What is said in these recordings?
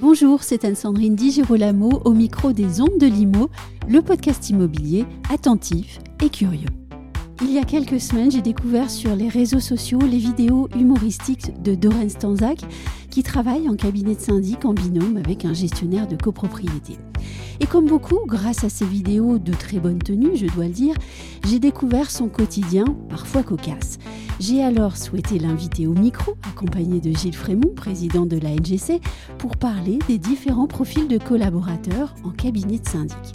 Bonjour, c'est Anne-Sandrine Di Girolamo au micro des Ondes de Limo, le podcast immobilier attentif et curieux. Il y a quelques semaines, j'ai découvert sur les réseaux sociaux les vidéos humoristiques de Doren Stanzak qui travaille en cabinet de syndic en binôme avec un gestionnaire de copropriété. Et comme beaucoup, grâce à ces vidéos de très bonne tenue, je dois le dire, j'ai découvert son quotidien, parfois cocasse. J'ai alors souhaité l'inviter au micro, accompagné de Gilles Frémont, président de la NGC, pour parler des différents profils de collaborateurs en cabinet de syndic.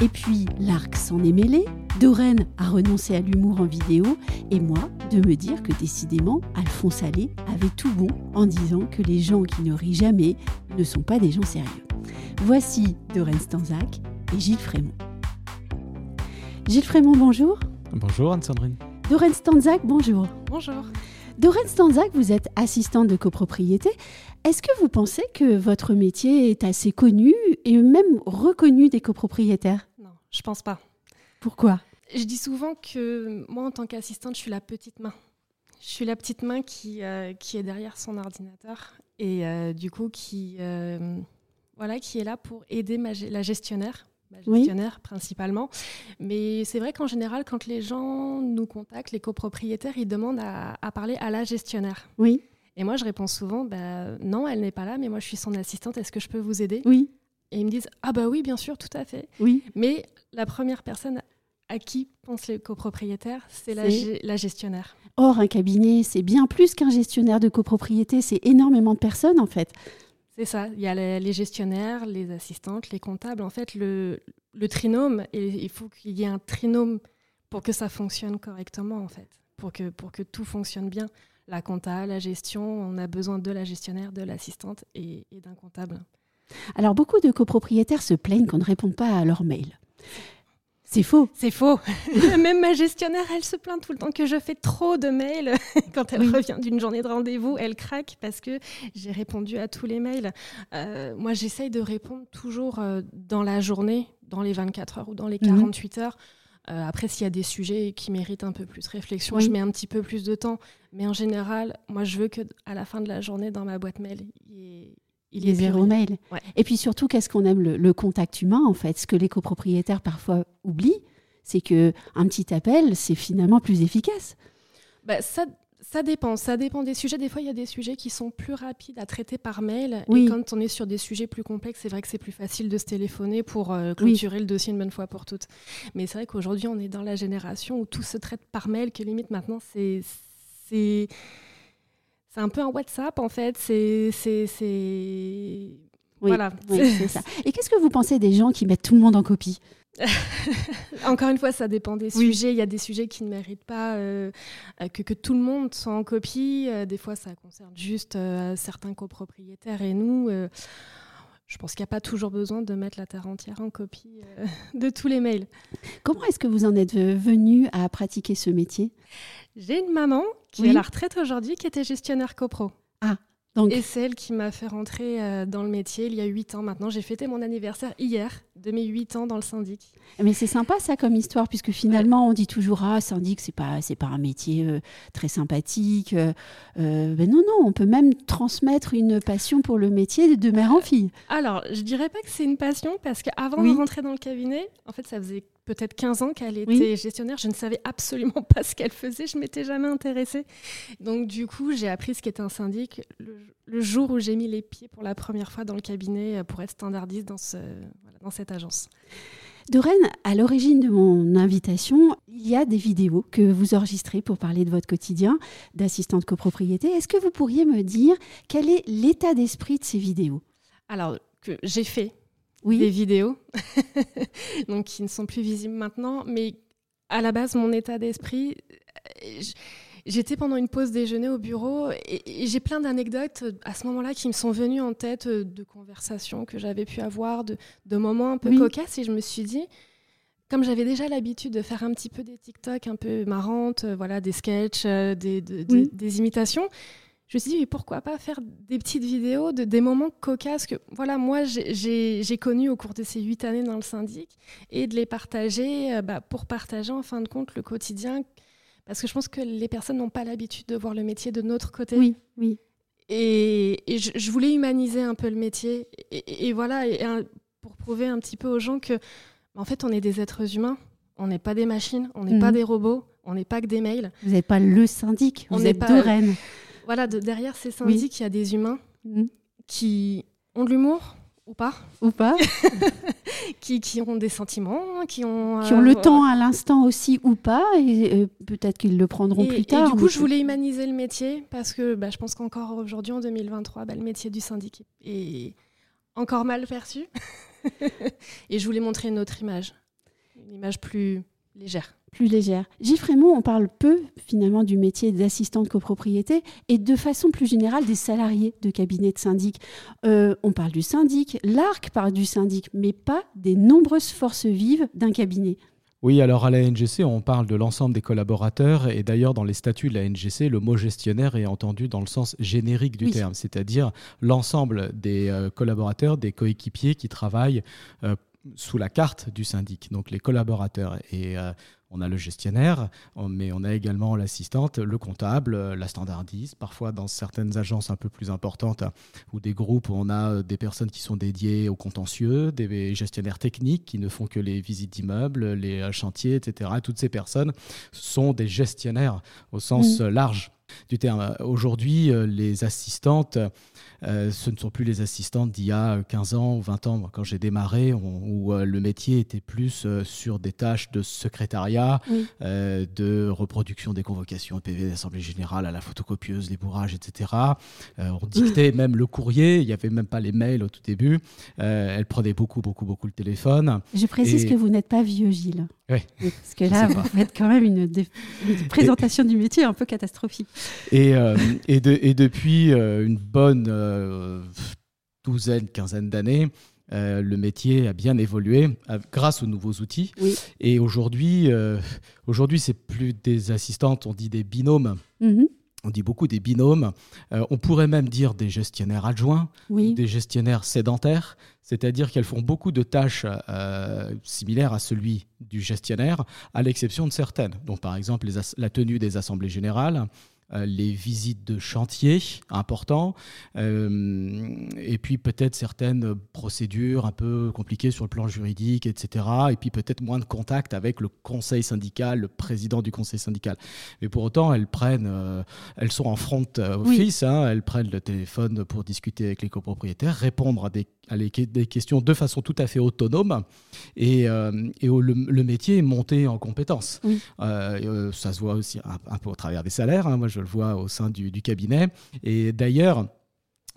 Et puis, l'arc s'en est mêlé, Doreen a renoncé à l'humour en vidéo, et moi, de me dire que décidément, Alphonse Allais avait tout bon en disant que les gens qui ne rient jamais ne sont pas des gens sérieux. Voici Doreen Stanzak et Gilles Frémont. Gilles Frémont, bonjour. Bonjour Anne-Sandrine. Doreen Stanzak, bonjour. Bonjour. Doreen Stanzak, vous êtes assistante de copropriété. Est-ce que vous pensez que votre métier est assez connu et même reconnu des copropriétaires? Non, je pense pas. Pourquoi Je dis souvent que moi, en tant qu'assistante, je suis la petite main. Je suis la petite main qui, euh, qui est derrière son ordinateur et euh, du coup qui, euh, voilà, qui est là pour aider ma, la gestionnaire gestionnaire principalement. Mais c'est vrai qu'en général, quand les gens nous contactent, les copropriétaires, ils demandent à, parler à la gestionnaire. Oui. Et moi, je réponds souvent, bah, non, elle n'est pas là, mais moi, je suis son assistante, est-ce que je peux vous aider? Oui. Et ils me disent, ah bah oui, bien sûr, tout à fait. Oui. Mais la première personne à qui pensent les copropriétaires, c'est la, la, gestionnaire. Or, un cabinet, c'est bien plus qu'un gestionnaire de copropriété, c'est énormément de personnes en fait. C'est ça. Il y a les, gestionnaires, les assistantes, les comptables. En fait, le, trinôme, et il faut qu'il y ait un trinôme pour que ça fonctionne correctement, en fait, pour que, pour que tout fonctionne bien. La compta, la gestion, on a besoin de la gestionnaire, de l'assistante et, et d'un comptable. Alors, beaucoup de copropriétaires se plaignent qu'on ne répond pas à leurs mails. C'est faux. C'est faux. Même ma gestionnaire, elle se plaint tout le temps que je fais trop de mails. Quand elle revient d'une journée de rendez-vous, elle craque parce que j'ai répondu à tous les mails. Euh, moi, j'essaye de répondre toujours euh, dans la journée, dans les 24 heures ou dans les 48 mhm. heures. Euh, après, s'il y a des sujets qui méritent un peu plus de réflexion, je mets un petit peu plus de temps. Mais en général, moi, je veux que à la fin de la journée, dans ma boîte mail, il y ait il est zéro mail. Et puis surtout, qu'est-ce qu'on aime le, contact humain en fait? Ce que les copropriétaires parfois oublient, c'est que un petit appel, c'est finalement plus efficace. Bah, ça, ça dépend. Ça dépend des sujets. Des fois, il y a des sujets qui sont plus rapides à traiter par mail. Oui. Et quand on est sur des sujets plus complexes, c'est vrai que c'est plus facile de se téléphoner pour euh, clôturer le dossier une bonne fois pour toutes. Mais c'est vrai qu'aujourd'hui, on est dans la génération où tout se traite par mail, que limite maintenant, c'est c'est un peu un WhatsApp en fait. C'est. voilà. c'est ça. Et qu'est-ce que vous pensez des gens qui mettent tout le monde en copie? Encore une fois, ça dépend des sujets. Il y a des sujets qui ne méritent pas euh, que, que, tout le monde soit en copie. Euh, des fois, ça concerne juste euh, certains copropriétaires et nous. Je pense qu'il n'y a pas toujours besoin de mettre la terre entière en copie de tous les mails. Comment est-ce que vous en êtes venu à pratiquer ce métier? J'ai une maman qui est à la retraite aujourd'hui, qui était gestionnaire copro. Donc. Et c'est elle qui m'a fait rentrer euh, dans le métier il y a 8 ans maintenant. J'ai fêté mon anniversaire hier de mes 8 ans dans le syndic. Mais c'est sympa ça comme histoire, puisque finalement on dit toujours Ah, syndic, c'est pas, c'est pas un métier euh, très sympathique. Euh, ben non, non, on peut même transmettre une passion pour le métier de mère en fille. Alors, je dirais pas que c'est une passion, parce qu'avant de rentrer dans le cabinet, en fait, ça faisait peut-être 15 ans qu'elle était gestionnaire. Je ne savais absolument pas ce qu'elle faisait. Je m'étais jamais intéressée. Donc, du coup, j'ai appris ce qu'était un syndic le, jour où j'ai mis les pieds pour la première fois dans le cabinet euh, pour être standardiste dans, ce, dans cette agence. Doreen, à l'origine de mon invitation, il y a des vidéos que vous enregistrez pour parler de votre quotidien d'assistante copropriété. Est-ce que vous pourriez me dire quel est l'état d'esprit de ces vidéos? Alors, que j'ai fait oui. des vidéos, donc qui ne sont plus visibles maintenant. Mais à la base, mon état d'esprit, euh, j'étais pendant une pause déjeuner au bureau et, j'ai plein d'anecdotes euh, à ce moment-là qui me sont venues en tête euh, de conversations que j'avais pu avoir, de, moments un peu cocasses. Et je me suis dit, comme j'avais déjà l'habitude de faire un petit peu des TikTok un peu marrantes, voilà, des sketchs, des, des imitations, je me suis dit, mais pourquoi pas faire des petites vidéos de des moments cocasses que, voilà, moi, j'ai connu au cours de ces huit années dans le syndic et de les partager bah, pour partager, en fin de compte, le quotidien. Parce que je pense que les personnes n'ont pas l'habitude de voir le métier de notre côté. Oui, oui. Et, je, voulais humaniser un peu le métier. Et, voilà, et pour prouver un petit peu aux gens que, en fait, on est des êtres humains. On n'est pas des machines, on n'est pas mhm. des robots, on n'est pas que des mails. Vous n'êtes pas le syndic, on vous êtes pas, deux reines. Voilà, derrière ces syndics, il y a des humains mhm. qui ont de l'humour, ou pas. Ou pas. qui, qui, ont des sentiments, qui ont... Qui ont le euh, temps à l'instant aussi ou pas, et euh, peut-être qu'ils le prendront plus tard. Et du coup, je voulais humaniser le métier, parce que bah, je pense qu'encore aujourd'hui, en 2023, bah, le métier du syndic est encore mal perçu. et je voulais montrer une autre image, une image plus légère plus légère. Gilles on parle peu finalement du métier d'assistant de copropriété et de façon plus générale des salariés de cabinet de syndic. Euh, on parle du syndic, l'ARC parle du syndic, mais pas des nombreuses forces vives d'un cabinet. Oui, alors à la NGC, on parle de l'ensemble des collaborateurs et d'ailleurs dans les statuts de la NGC, le mot gestionnaire est entendu dans le sens générique du terme, c'est-à-dire l'ensemble des euh, collaborateurs, des coéquipiers qui travaillent euh, sous la carte du syndic, donc les collaborateurs. Et on a le gestionnaire, mais on a également l'assistante, le comptable, la standardiste. Parfois, dans certaines agences un peu plus importantes ou des groupes, on a des personnes qui sont dédiées au contentieux, des gestionnaires techniques qui ne font que les visites d'immeubles, les chantiers, etc. Toutes ces personnes sont des gestionnaires au sens mmh. large du terme. Aujourd'hui, euh, les assistantes, euh, ce ne sont plus les assistantes d'il y a 15 ans ou 20 ans, quand j'ai démarré, où euh, le métier était plus sur des tâches de secrétariat, de reproduction des convocations de PV d'Assemblée Générale à la photocopieuse, les bourrages, etc. on dictait même le courrier, il n'y avait même pas les mails au tout début. elle prenait beaucoup, beaucoup, beaucoup le téléphone. Je précise que vous n'êtes pas vieux, Gilles. Oui. Parce que là, vous faites quand même une, présentation du métier un peu catastrophique. Et, euh, et, depuis euh, une bonne euh, douzaine, quinzaine d'années, le métier a bien évolué grâce aux nouveaux outils. Et aujourd'hui, aujourd'hui, c'est plus des assistantes, on dit des binômes. Mm-hmm. On dit beaucoup des binômes. on pourrait même dire des gestionnaires adjoints, des gestionnaires sédentaires, c'est-à-dire qu'elles font beaucoup de tâches similaires à celui du gestionnaire, à l'exception de certaines. Donc, par exemple, la tenue des assemblées générales, euh, les visites de chantier importants, euh, et puis peut-être certaines procédures un peu compliquées sur le plan juridique, etc. Et puis peut-être moins de contact avec le conseil syndical, le président du conseil syndical. Mais pour autant, elles prennent, euh, elles sont en front office, hein, elles prennent le téléphone pour discuter avec les copropriétaires, répondre à des à des questions de façon tout à fait autonome et, euh, et le, métier est monté en compétences. Euh, euh, ça se voit aussi un, peu au travers des salaires, hein. moi je le vois au sein du, cabinet. Et d'ailleurs,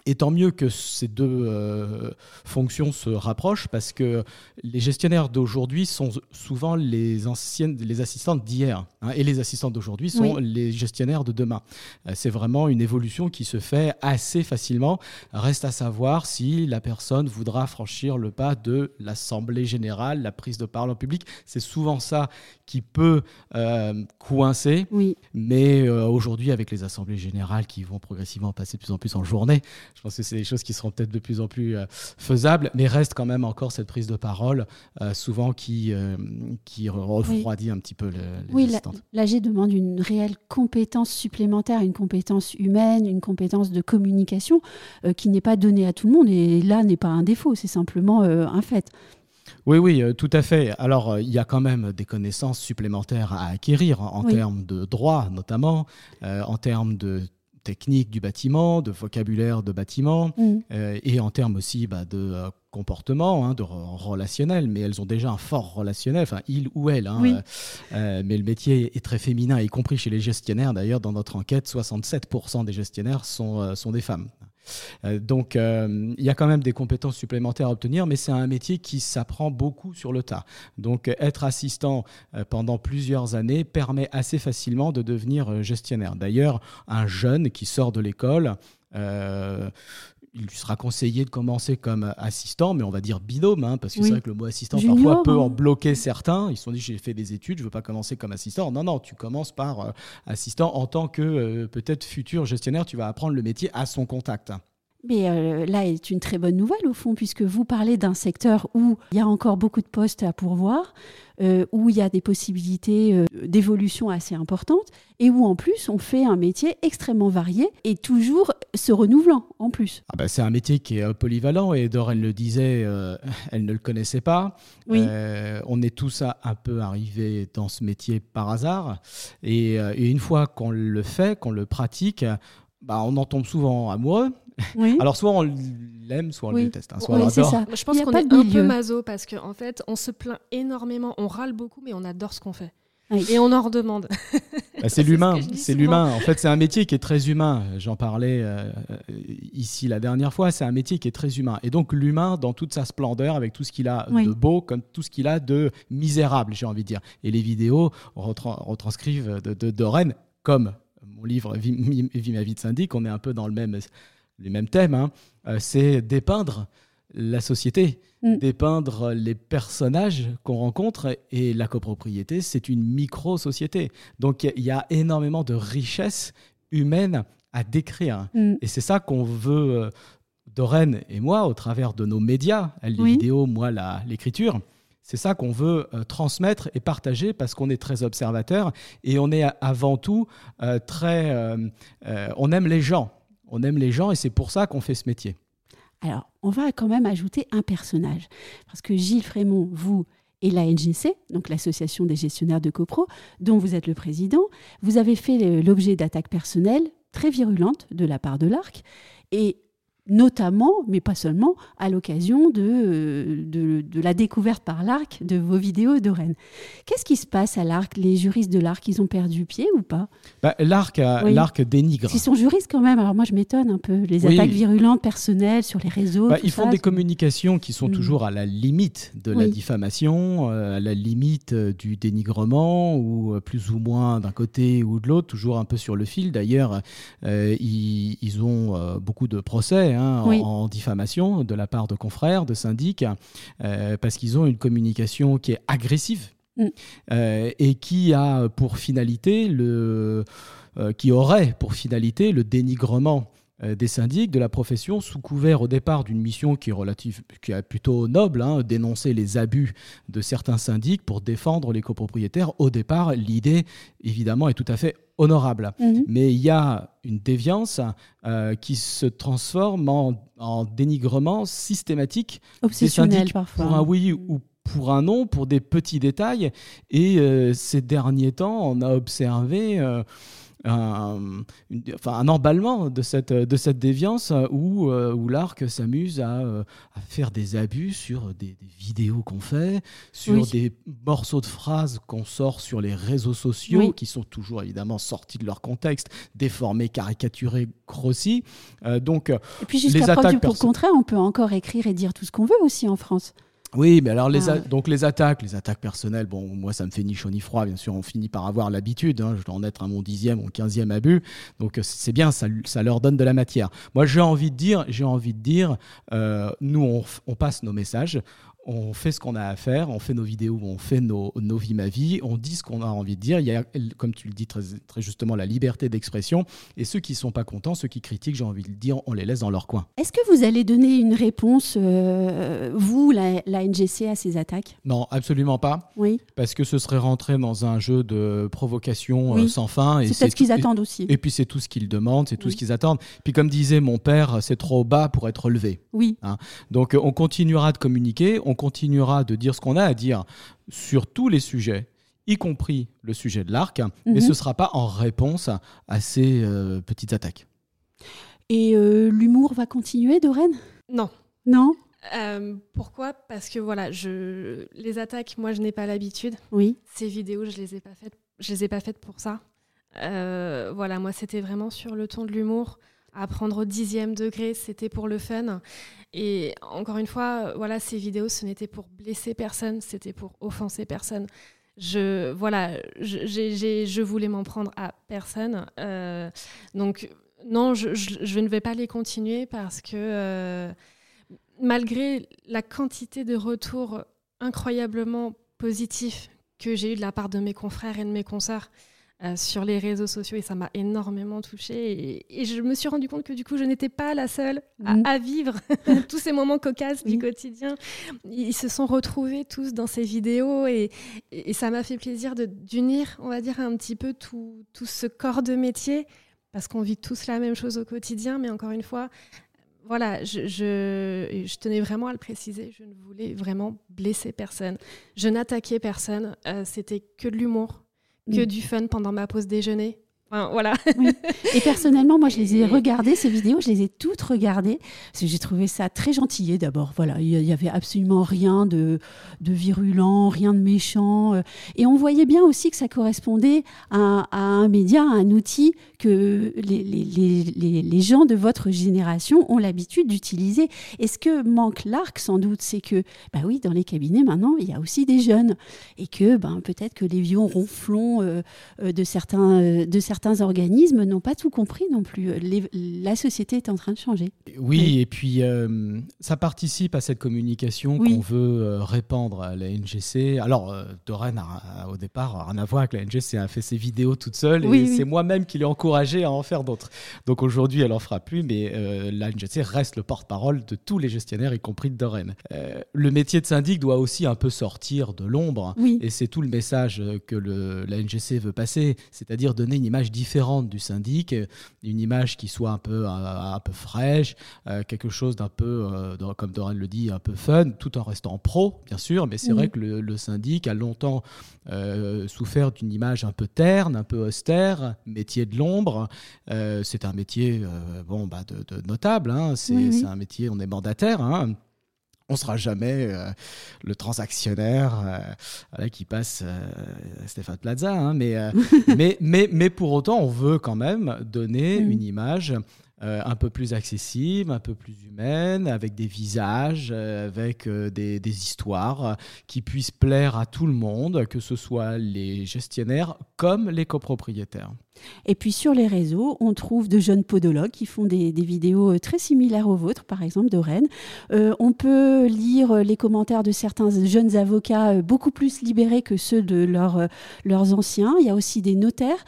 et tant mieux que ces deux euh, fonctions se rapprochent parce que les gestionnaires d'aujourd'hui sont souvent les anciennes, les assistantes d'hier, hein, et les assistantes d'aujourd'hui sont les gestionnaires de demain. Euh, c'est vraiment une évolution qui se fait assez facilement. Reste à savoir si la personne voudra franchir le pas de l'assemblée générale, la prise de parole en public. C'est souvent ça qui peut euh, coincer. Oui. Mais aujourd'hui, avec les assemblées générales qui vont progressivement passer de plus en plus en journée, je pense que c'est des choses qui seront peut-être de plus en plus euh, faisables, mais reste quand même encore cette prise de parole, euh, souvent qui, euh, qui refroidit un petit peu le, Oui, l'AG demande une réelle compétence supplémentaire, une compétence humaine, une compétence de communication qui n'est pas donnée à tout le monde. Et là, n'est pas un défaut, c'est simplement un fait. Oui, oui, tout à fait. Alors, il y a quand même des connaissances supplémentaires à acquérir en, termes de droit, notamment, en termes de technique du bâtiment, de vocabulaire de bâtiment, mm. euh, et en termes aussi bah, de euh, comportement, hein, de relationnel, mais elles ont déjà un fort relationnel, enfin il ou elle, hein, euh, mais le métier est très féminin, y compris chez les gestionnaires. D'ailleurs, dans notre enquête, 67% des gestionnaires sont, sont des femmes. Euh, donc, euh, il y a quand même des compétences supplémentaires à obtenir, mais c'est un métier qui s'apprend beaucoup sur le tas. Donc, être assistant euh, pendant plusieurs années permet assez facilement de devenir gestionnaire. D'ailleurs, un jeune qui sort de l'école, il lui sera conseillé de commencer comme assistant, mais on va dire binôme, hein, parce que c'est vrai que le mot assistant parfois peut en hein. bloquer certains. Ils se sont dit j'ai fait des études, je veux pas commencer comme assistant. Non, non, tu commences par euh, assistant en tant que euh, peut-être futur gestionnaire, tu vas apprendre le métier à son contact. Mais euh, là est une très bonne nouvelle au fond, puisque vous parlez d'un secteur où il y a encore beaucoup de postes à pourvoir, euh, où il y a des possibilités euh, d'évolution assez importantes, et où en plus on fait un métier extrêmement varié et toujours se renouvelant en plus. Ah bah, c'est un métier qui est polyvalent, et Doreen le disait, elle ne le connaissait pas. Oui. on est tous un peu arrivés dans ce métier par hasard, et, et une fois qu'on le fait, qu'on le pratique, bah, on en tombe souvent amoureux. Alors soit on l'aime, soit on le déteste. Hein, soit Je pense qu'on est un peu maso parce qu'en en fait, on se plaint énormément, on râle beaucoup, mais on adore ce qu'on fait. Et on en redemande. Bah, c'est l'humain, c'est l'humain. En fait, c'est un métier qui est très humain. J'en parlais euh, ici la dernière fois. C'est un métier qui est très humain. Et donc l'humain, dans toute sa splendeur, avec tout ce qu'il a de beau, comme tout ce qu'il a de misérable, j'ai envie de dire. Et les vidéos retranscrivent de, de, de Rennes comme mon livre Vie, ma vie de syndic, on est un peu dans le même, les mêmes thèmes, hein. euh, c'est dépeindre la société, mm. dépeindre les personnages qu'on rencontre et la copropriété, c'est une micro-société. Donc il y a énormément de richesses humaines à décrire. Mm. Et c'est ça qu'on veut, euh, et moi, au travers de nos médias, les vidéos, moi l'écriture. C'est ça qu'on veut euh, transmettre et partager parce qu'on est très observateur et on est avant tout euh, très... On aime les gens. On aime les gens et c'est pour ça qu'on fait ce métier. Alors, on va quand même ajouter un personnage. Parce que Gilles Frémont, vous et la NGC, donc l'Association des gestionnaires de copro, dont vous êtes le président, vous avez fait l'objet d'attaques personnelles très virulentes de la part de l'ARC. Et notamment, mais pas seulement, à l'occasion de, de, la découverte par l'ARC de vos vidéos de Rennes. Qu'est-ce qui se passe à l'ARC? Les juristes de l'ARC, ils ont perdu pied ou pas? Bah, L'ARC oui. dénigre. Ils sont juristes quand même, alors moi je m'étonne un peu. Les attaques virulentes, personnelles, sur les réseaux. Bah, ils font des communications qui sont mm. toujours à la limite de la diffamation, euh, à la limite euh, du dénigrement, ou euh, plus ou moins d'un côté ou de l'autre, toujours un peu sur le fil. D'ailleurs, ils, ils, ont beaucoup de procès Hein, en, diffamation de la part de confrères, de syndics, euh, parce qu'ils ont une communication qui est agressive mm. euh, et qui a pour finalité le, euh, qui aurait pour finalité le dénigrement des syndics, de la profession, sous couvert au départ d'une mission qui est, relative, qui est plutôt noble, hein, dénoncer les abus de certains syndics pour défendre les copropriétaires. Au départ, l'idée, évidemment, est tout à fait honorable. Mhm. Mais il y a une déviance euh, qui se transforme en, dénigrement systématique Obsessionnel parfois. pour un oui ou pour un non, pour des petits détails. Et euh, ces derniers temps, on a observé... Euh, un, enfin, un emballement de cette, de cette déviance où, euh, où l'arc s'amuse à, euh, à, faire des abus sur des, vidéos qu'on fait, sur des morceaux de phrases qu'on sort sur les réseaux sociaux, qui sont toujours évidemment sortis de leur contexte, déformés, caricaturés, grossis. Euh, donc, et puis jusqu'à preuve du pour contraire, on peut encore écrire et dire tout ce qu'on veut aussi en France. Oui, mais alors les, ah donc les attaques, les attaques personnelles, bon, moi ça me fait ni chaud ni froid, bien sûr, on finit par avoir l'habitude, hein, je dois en être à mon dixième ou quinzième abus, donc euh, c'est bien, ça, ça, leur donne de la matière. Moi j'ai envie de dire, j'ai envie de dire, euh, nous on, on, passe nos messages, on fait ce qu'on a à faire, on fait nos vidéos, on fait nos, nos vies ma vie, on dit ce qu'on a envie de dire. Il y a, comme tu le dis très, très justement, la liberté d'expression. Et ceux qui ne sont pas contents, ceux qui critiquent, j'ai envie de le dire, on les laisse dans leur coin. Est-ce que vous allez donner une réponse, euh, vous, la, la, NGC, à ces attaques? Non, absolument pas. Oui. Parce que ce serait rentrer dans un jeu de provocation euh, sans fin. C'est peut-être ce qu'ils attendent aussi. Et puis c'est tout ce qu'ils demandent, c'est tout ce qu'ils attendent. Puis comme disait mon père, c'est trop bas pour être relevé. Oui. Hein. Donc on continuera de communiquer, on continuera de dire ce qu'on a à dire sur tous les sujets y compris le sujet de l'arc, mais mhm. ce ne sera pas en réponse à ces euh, petites attaques. Et euh, l'humour va continuer, Doreen Non. Non? Euh, pourquoi? Parce que voilà, je... les attaques, moi, je n'ai pas l'habitude. Oui. Ces vidéos, je les ai pas faites. Je les ai pas faites pour ça. voilà, moi, c'était vraiment sur le ton de l'humour apprendre au dixième degré, c'était pour le fun. Et encore une fois, voilà, ces vidéos, ce n'était pour blesser personne, c'était pour offenser personne. Je, voilà, je, je voulais m'en prendre à personne. Euh, donc, Non, je, ne vais pas les continuer parce que malgré la quantité de retours incroyablement positifs que j'ai eu de la part de mes confrères et de mes consoeurs, euh, sur les réseaux sociaux et ça m'a énormément touchée. Et, je me suis rendu compte que du coup, je n'étais pas la seule à, mm. vivre tous ces moments cocasses du quotidien. Ils se sont retrouvés tous dans ces vidéos et, ça m'a fait plaisir d'unir, on va dire, un petit peu tout, tout ce corps de métier parce qu'on vit tous la même chose au quotidien. Mais encore une fois, voilà, je, je, tenais vraiment à le préciser, je ne voulais vraiment blesser personne. Je n'attaquais personne, euh, c'était que de l'humour, que du fun pendant ma pause déjeuner voilà. Et personnellement, moi, je les ai regardées, ces vidéos, je les ai toutes regardées, parce que j'ai trouvé ça très gentil. D'abord, voilà, il n'y avait absolument rien de, de, virulent, rien de méchant. Euh. Et on voyait bien aussi que ça correspondait à, un média, à un outil que les, les, les, les gens de votre génération ont l'habitude d'utiliser. Et ce que manque l'arc, sans doute, c'est que, bah oui, dans les cabinets, maintenant, il y a aussi des jeunes. Et que ben, peut-être que les vieux ronflons euh, euh, de certains... de certains organismes n'ont pas tout compris non plus. la société est en train de changer. Oui, et puis euh, ça participe à cette communication qu'on veut euh, répandre à la NGC. Alors, euh, a, au départ, rien à voir avec la NGC, a fait ses vidéos toute seule et c'est moi-même qui l'ai encouragée à en faire d'autres. Donc aujourd'hui, elle en fera plus, mais la NGC reste le porte-parole de tous les gestionnaires, y compris de Doreen. le métier de syndic doit aussi un peu sortir de l'ombre et c'est tout le message que le, la NGC veut passer, c'est-à-dire donner une image différente du syndic, une image qui soit un peu, un, peu fraîche, euh, quelque chose d'un peu, euh, comme Doreen le dit, un peu fun, tout en restant pro, bien sûr. Mais c'est vrai que le, syndic a longtemps euh, souffert d'une image un peu terne, un peu austère, métier de l'ombre. C'est un métier bon, bah, de, notable, hein. c'est un métier, on est mandataire. Hein on sera jamais euh, le transactionnaire euh, qui passe euh, Stéphane Plaza, hein, mais, mais, mais, mais, pour autant, on veut quand même donner une image un peu plus accessible, un peu plus humaine, avec des visages, avec des, des, histoires qui puissent plaire à tout le monde, que ce soit les gestionnaires comme les copropriétaires. Et puis sur les réseaux, on trouve de jeunes podologues qui font des, vidéos euh, très similaires aux vôtres, par exemple de Rennes. Euh, on peut lire les commentaires de certains jeunes avocats euh, beaucoup plus libérés que ceux de leurs anciens. Il y a aussi des notaires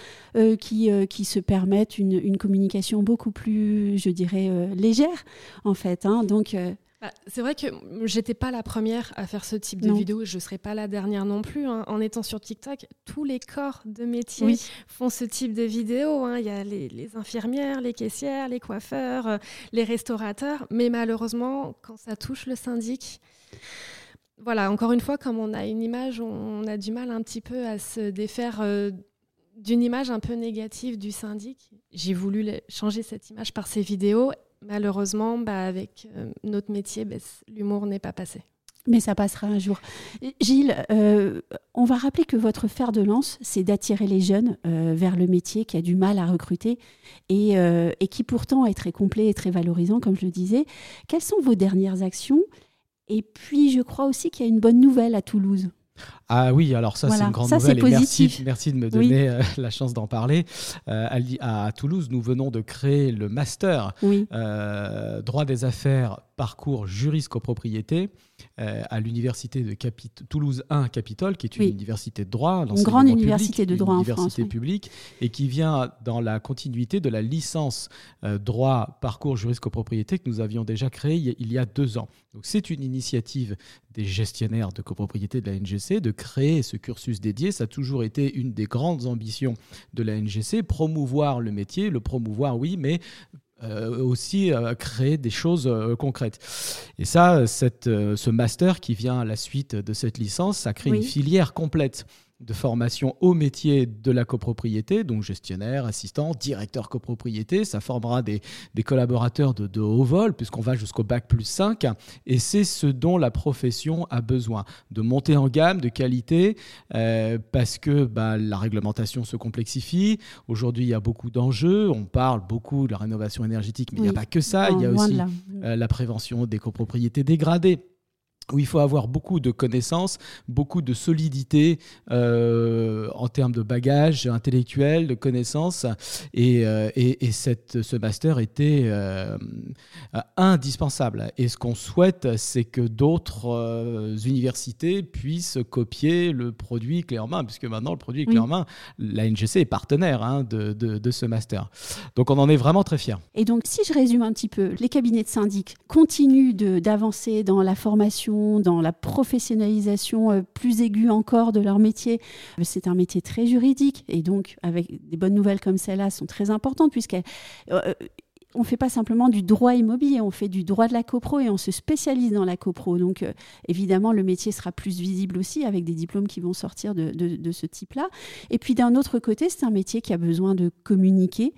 qui, qui se permettent une, communication beaucoup plus, je dirais, légère, en fait. Hein. Donc bah, c'est vrai que j'étais pas la première à faire ce type de vidéo, je serai pas la dernière non plus. Hein. En étant sur TikTok, tous les corps de métier font ce type de vidéo. Hein. Il y a les, infirmières, les caissières, les coiffeurs, euh, les restaurateurs, mais malheureusement, quand ça touche le syndic, voilà, encore une fois, comme on a une image, on a du mal un petit peu à se défaire. Euh, d'une image un peu négative du syndic. J'ai voulu changer cette image par ces vidéos malheureusement, bah, avec euh, notre métier, bah, l'humour n'est pas passé. Mais ça passera un jour. Gilles, euh, on va rappeler que votre fer de lance, c'est d'attirer les jeunes euh, vers le métier qui a du mal à recruter et, et, qui pourtant est très complet et très valorisant, comme je le disais. Quelles sont vos dernières actions? Et puis, je crois aussi qu'il y a une bonne nouvelle à Toulouse. Ah oui, alors ça c'est une grande nouvelle. Et merci, merci de me donner euh, la chance d'en parler. Euh, à, Toulouse, nous venons de créer le master euh, droit des affaires parcours juriste copropriété à l'université de Toulouse 1 Capitole, qui est une université de droit, une grande université de droit une université publique, et qui vient dans la continuité de la licence droit parcours juriste copropriété que nous avions déjà créée il y a deux ans. Donc c'est une initiative des gestionnaires de copropriété de la NGC de créer ce cursus dédié. Ça a toujours été une des grandes ambitions de la NGC, promouvoir le métier, le promouvoir, oui, mais euh, aussi euh, créer des choses euh, concrètes. Et ça, cette, ce master qui vient à la suite de cette licence, ça crée une filière complète de formation au métier de la copropriété, donc gestionnaire, assistant, directeur copropriété. Ça formera des, collaborateurs de, haut vol, puisqu'on va jusqu'au bac plus 5. Et c'est ce dont la profession a besoin, de monter en gamme, de qualité, euh, parce que bah, la réglementation se complexifie. Aujourd'hui, il y a beaucoup d'enjeux. On parle beaucoup de la rénovation énergétique, mais il n'y a pas que ça. Il y a aussi euh, la prévention des copropriétés dégradées où il faut avoir beaucoup de connaissances, beaucoup de solidité euh, en termes de bagage intellectuel, de connaissances. Et, euh, et, cette, ce master était euh, indispensable. Et ce qu'on souhaite, c'est que d'autres universités puissent copier le produit clé en main, puisque maintenant le produit est clé en main. La NGC est partenaire hein, de, de, de, ce master. Donc on en est vraiment très fiers. Et donc si je résume un petit peu, les cabinets de syndic continuent d'avancer dans la formation dans la professionnalisation euh, plus aiguë encore de leur métier. C'est un métier très juridique et donc avec des bonnes nouvelles comme celle-là sont très importantes puisqu'on euh, on ne fait pas simplement du droit immobilier, on fait du droit de la copro et on se spécialise dans la copro. Donc euh, évidemment, le métier sera plus visible aussi avec des diplômes qui vont sortir de ce type-là. Et puis d'un autre côté, c'est un métier qui a besoin de communiquer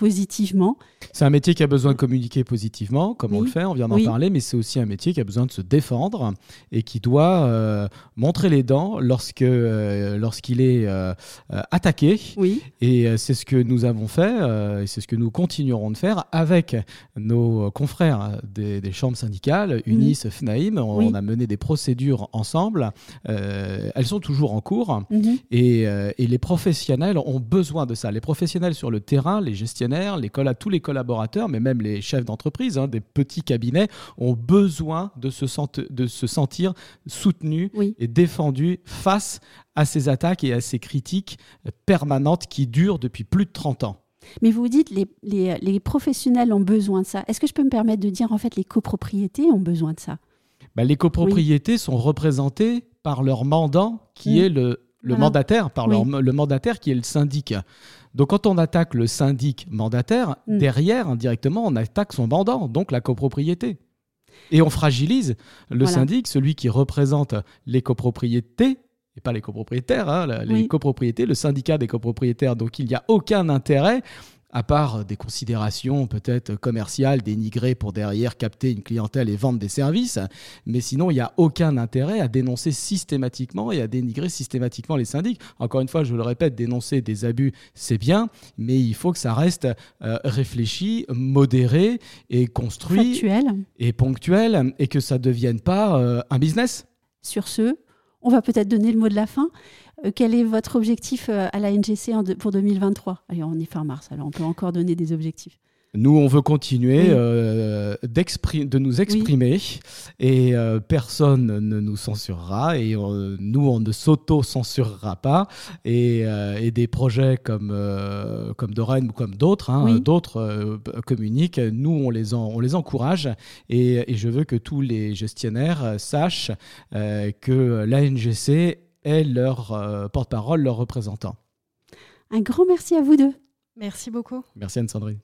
positivement. C'est un métier qui a besoin de communiquer positivement, comme on le fait, on vient d'en parler, mais c'est aussi un métier qui a besoin de se défendre et qui doit euh, montrer les dents lorsque euh, lorsqu'il est euh, attaqué. Oui. Et c'est ce que nous avons fait et c'est ce que nous continuerons de faire avec nos confrères des, chambres syndicales, UNIS, FNAIM. On, a mené des procédures ensemble. elles sont toujours en cours mhm. et, et les professionnels ont besoin de ça. Les professionnels sur le terrain, les gestionnaires, les tous les collaborateurs, mais même les chefs d'entreprise, hein, des petits cabinets, ont besoin de se, de se sentir soutenus et défendus face à ces attaques et à ces critiques permanentes qui durent depuis plus de 30 ans. Mais vous dites les, les, les professionnels ont besoin de ça. Est-ce que je peux me permettre de dire en fait les copropriétés ont besoin de ça? Bah, Les copropriétés sont représentées par leur mandant qui est le, le mandataire, par le mandataire qui est le syndic. Donc quand on attaque le syndic mandataire, mm. derrière, indirectement, on attaque son mandant, donc la copropriété. Et on fragilise le syndic, celui qui représente les copropriétés, et pas les copropriétaires, hein, les copropriétés, le syndicat des copropriétaires. Donc il n'y a aucun intérêt à part des considérations peut-être commerciales dénigrées pour derrière capter une clientèle et vendre des services, mais sinon il n'y a aucun intérêt à dénoncer systématiquement et à dénigrer systématiquement les syndics. Encore une fois, je le répète, dénoncer des abus, c'est bien, mais il faut que ça reste euh, réfléchi, modéré et construit et ponctuel et que ça ne devienne pas euh, un business. Sur ce, on va peut-être donner le mot de la fin. Euh, quel est votre objectif euh, à la NGC pour 2023 Allez, on est fin mars, alors on peut encore donner des objectifs. Nous, on veut continuer euh, de nous exprimer et personne ne nous censurera et nous, on ne s'auto-censurera pas. Et, des projets comme, comme Doren ou comme d'autres, hein, d'autres communiquent, nous, on les, on les encourage et, et, je veux que tous les gestionnaires sachent que la NGC est leur euh, porte-parole, leur représentant. Un grand merci à vous deux. Merci beaucoup. Merci Anne-Sandrine.